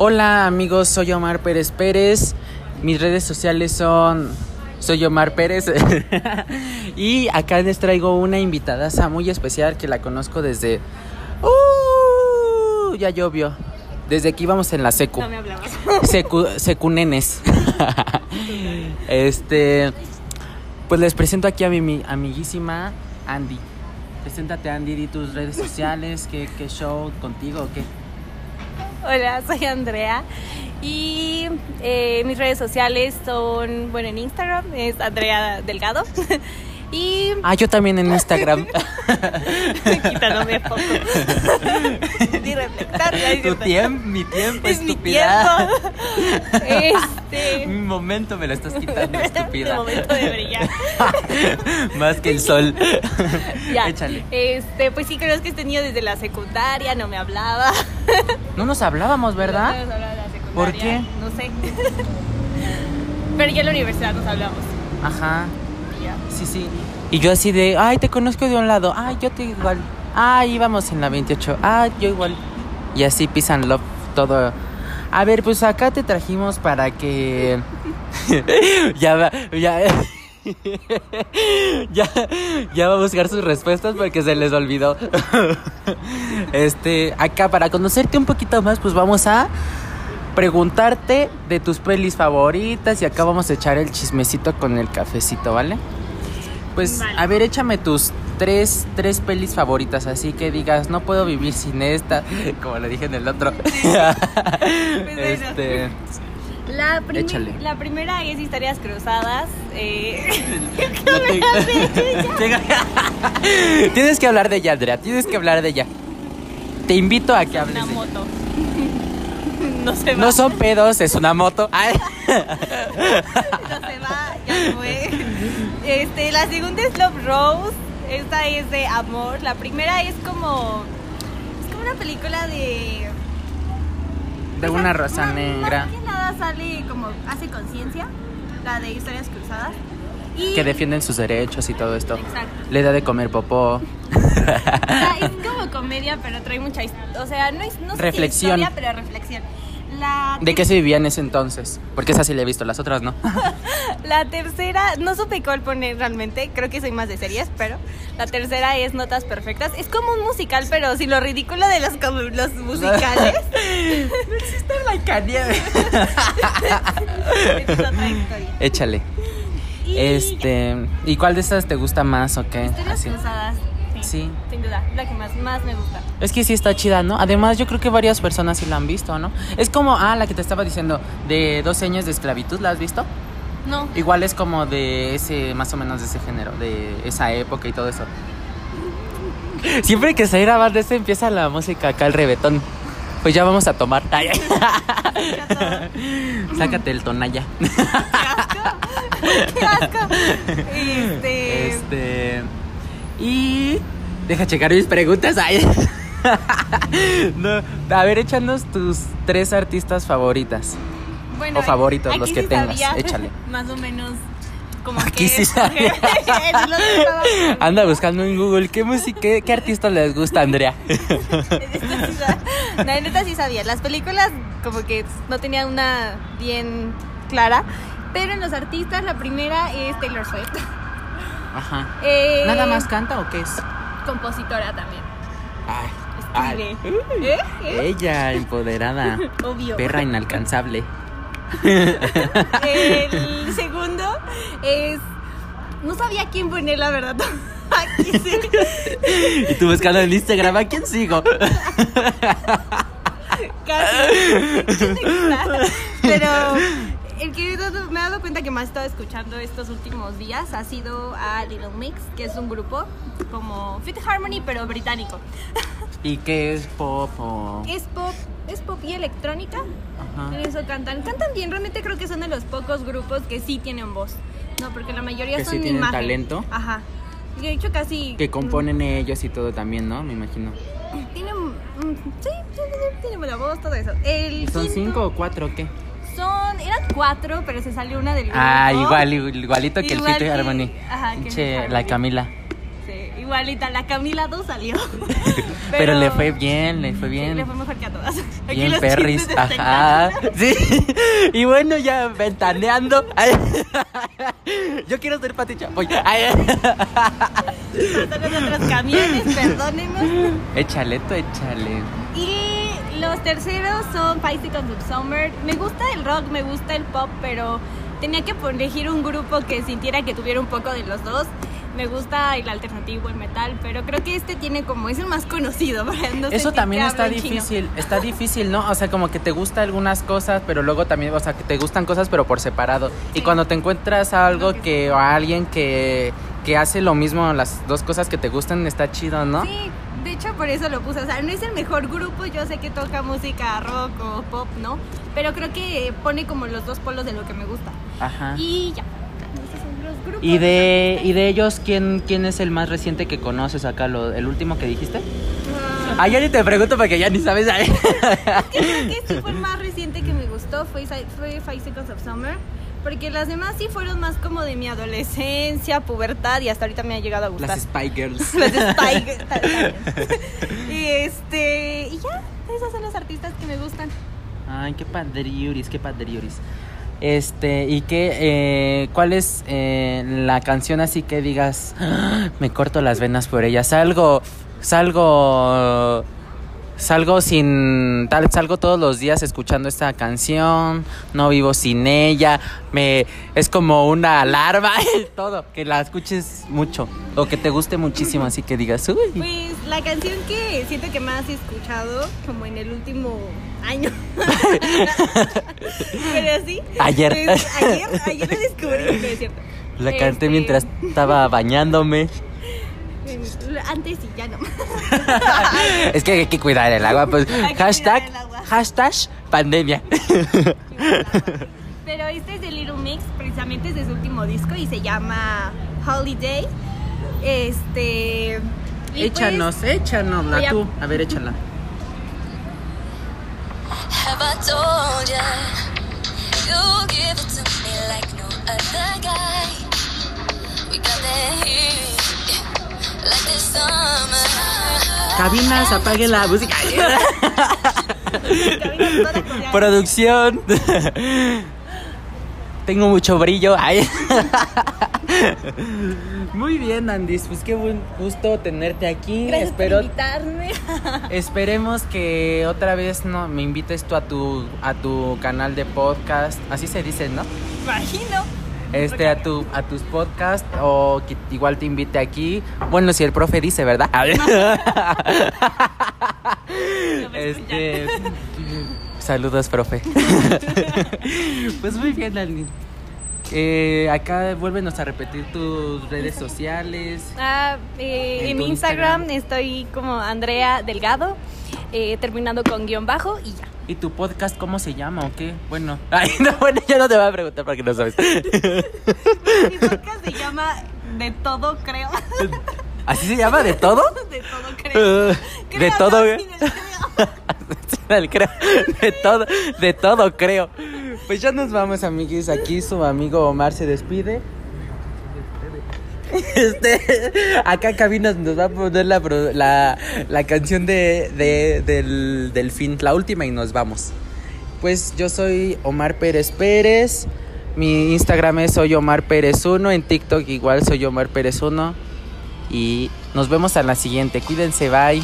Hola amigos, soy Omar Pérez Pérez. Mis redes sociales son soy Omar Pérez y acá les traigo una invitada muy especial que la conozco desde uh, ya llovió. Desde que íbamos en la secu. No me hablabas. Secu, secunenes. este pues les presento aquí a mi, mi amiguísima Andy. Preséntate Andy, di tus redes sociales, qué, qué show contigo o qué. Hola, soy Andrea. Y eh, mis redes sociales son, bueno, en Instagram es Andrea Delgado y Ah, yo también en Instagram. quitándome foto. Ni reflectar, tu tiempo, mi tiempo, Es mi estúpida. tiempo. Este. Mi momento me lo estás quitando, Mi estúpida. momento de brillar. Más que el sol. Ya. Échale. Este, pues sí, conozco a este niño desde la secundaria, no me hablaba. No nos hablábamos, No ¿verdad? nos hablaba de la secundaria, ¿Por qué? No sé. Pero ya en la universidad nos hablamos. Ajá. Sí, sí. Y yo así de, ay, te conozco de un lado. Ay, yo te igual. Ay, íbamos en la 28. Ay, yo igual. Y así pisan love todo. A ver, pues acá te trajimos para que ya va, ya ya ya va a buscar sus respuestas porque se les olvidó. Este, acá para conocerte un poquito más, pues vamos a preguntarte de tus pelis favoritas y acá vamos a echar el chismecito con el cafecito, ¿vale? Pues, Vale. a ver, échame tus tres, tres pelis favoritas, así que digas, no puedo vivir sin esta, como le dije en el otro. este, La, Échale. la primera es Historias Cruzadas. eh, no te- tienes que hablar de ella, Andrea, tienes que hablar de ella. Te invito a que hables una de moto. no se va. No son pedos, es una moto. No se va, ya fue. Este, la segunda es Love Rose. Esta es de amor. La primera es como. Es como una película de. De una rosa negra Más que nada sale como. Hace conciencia. La de Historias Cruzadas. Y. que defienden sus derechos y todo esto. Exacto. Le da de comer popó. O sea, es como comedia, pero trae mucha. O sea, no es no sé si Reflexión. historia, pero reflexión. La ¿De qué se vivía en ese entonces? Porque esa sí le he visto, las otras no. La tercera, no supe cuál poner realmente, creo que soy más de series, pero la tercera es Notas Perfectas. Es como un musical, pero sin lo ridículo de los, como los musicales. no existe Blancanieves. es otra historia. Échale. Y Este, ¿y cuál de estas te gusta más o qué? Así. cruzadas. Sí, Sí. Sin duda, la que más, más me gusta. Es que sí está chida, ¿no? Además, yo creo que varias personas sí la han visto, ¿no? Es como, ah, la que te estaba diciendo, de 12 años de esclavitud, ¿la has visto? No, Igual es como de ese, más o menos de ese género, de esa época y todo eso. Siempre que se graba de ese empieza la música acá, el rebetón. Pues ya vamos a tomar. Ay, Sácate el tonalla. qué asco. Este, Este. Y. Deja checar mis preguntas. Ay. No, a ver, échanos tus tres artistas favoritas. bueno, o favoritos, los que sí tengas, sabía, échale. Más o menos como Aquí que sí sabía. Anda buscando en Google qué música, qué, qué artista les gusta, Andrea. No, en esta sí sabía. Las películas como que no tenían una bien clara. Pero en los artistas la primera es Taylor Swift. Ajá. Eh, ¿Nada más canta o qué es? Compositora también. Ay, ay. ¿Eh? ¿Eh? Ella, empoderada. Obvio. Perra inalcanzable. El segundo es... No sabía quién poner, la verdad. Aquí sí. Y tú buscando en Instagram, ¿a quién sigo? Casi. Pero el que me he dado cuenta que más he estado escuchando estos últimos días ha sido a Little Mix, que es un grupo como Fit Harmony, pero británico. ¿Y qué es pop o...? Es pop, es pop y electrónica. Ajá. En eso cantan. Cantan bien, realmente creo que son de los pocos grupos que sí tienen voz. No, porque la mayoría Que son sí tienen imagen. talento. Ajá. De hecho, casi. Que componen ellos y todo también, ¿no? Me imagino. Tienen. mm, Sí, sí, sí, sí, tienen buena voz, todo eso. El ¿Son quinto- cinco o cuatro o qué? Son. Eran cuatro, pero se salió una del grupo. Ah, igual, igual- igualito que Igual el Fit Harmony. ajá, que la. Camila. Sí, igual Igualita, la Camila 2 salió. Pero, le fue bien, le fue Sí, bien. le fue mejor que a todas. Aquí Bien los perris, ajá. Sí. Y bueno, ya ventaneando. Yo quiero ser Pati Chapoy. Ay. Pasaron otros camiones, perdónenos. Échale, tú échale. Los terceros son Five Seconds of Summer. Me gusta el rock, me gusta el pop, pero tenía que elegir un grupo que sintiera que tuviera un poco de los dos. Me gusta el alternativo, el metal, pero creo que este tiene como, es el más conocido. Para no Eso también está chino. difícil, está difícil, ¿no? O sea, como que te gusta algunas cosas, pero luego también, o sea, que te gustan cosas, pero por separado. Y cuando te encuentras a algo que que, o a alguien que, que hace lo mismo, las dos cosas que te gustan, está chido, ¿no? Sí, de hecho por eso lo puse. O sea, no es el mejor grupo, yo sé que toca música rock o pop, ¿no? Pero creo que pone como los dos polos de lo que me gusta. Ajá. Y ya. Esos son los grupos. ¿Y de, y de ellos quién, quién es el más reciente que conoces acá? Lo, ¿El último que dijiste? Ah, Ah, ya ni te pregunto porque ya ni sabes. que creo que sí fue el más reciente que me gustó, fue, fue Five Seconds of Summer. Porque las demás sí fueron más como de mi adolescencia, pubertad y hasta ahorita me ha llegado a gustar. Las Spy Girls. Las Spike. y este. Y ya, esos son los artistas que me gustan. Ay, qué padriuris, qué padriuris. Este, ¿y qué, eh, cuál es eh, la canción así que digas, "Ah, me corto las venas por ella? Salgo, salgo, salgo sin, tal, salgo todos los días escuchando esta canción, no vivo sin ella, me, es como una alarma, todo, que la escuches mucho, o que te guste muchísimo, así que digas, uy. Pues la canción que siento que más he escuchado, como en el último año. Pero sí. Ayer. es- ayer, ayer la descubrí, no es cierto. La canté Este, mientras estaba bañándome. Antes y ya no. Es que hay que cuidar el agua, pues hashtag, cuidar el agua. hashtag pandemia. Pero este es de Little Mix, precisamente es de su último disco y se llama Holiday. Este. échanos, échanosla voy a- tú. A ver, échala. Have I told ya? You give it to me like no other guy. We got that Cabinas, apague la música. Producción. Tengo mucho brillo. Ay. Muy bien, Andis. Pues qué buen gusto tenerte aquí. Gracias Espero, por invitarme. esperemos que otra vez no me invites tú a tu a tu canal de podcast. Así se dice, ¿no? Imagino. Este a tu a tus podcasts o que igual te invite aquí. Bueno, si el profe dice, ¿verdad? Este saludos, profe. pues muy bien, Alvin. Eh, acá vuélvenos a repetir tus redes sociales. Ah, eh, En en tu Instagram, Instagram. estoy como Andrea Delgado, eh, terminando con guion bajo y ya. ¿Y tu podcast cómo se llama o qué? Bueno, ay, no, bueno, ya no te voy a preguntar porque no sabes. Mi podcast se llama De Todo Creo. ¿Así se llama de todo? De Todo Creo. de Creo, todo, no, ¿eh? creo, de todo, de todo creo. Pues ya nos vamos, amiguis. Aquí su amigo Omar se despide. Este, acá Cabinas nos va a poner la, la, la canción de, de- del, del fin, la última y nos vamos. Pues yo soy Omar Pérez Pérez. Mi Instagram es soy Omar Pérez 1. En TikTok igual soy Omar Pérez 1. Y nos vemos a la siguiente. Cuídense, bye.